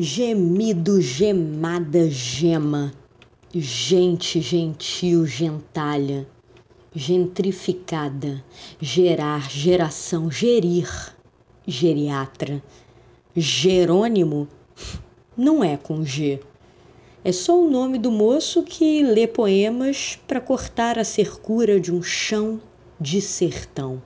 Gemido, gemada, gema, gente gentil, gentalha, gentrificada, gerar, geração, gerir, geriatra. Jerônimo não é com G. É só o nome do moço que lê poemas para cortar a cercura de um chão de sertão.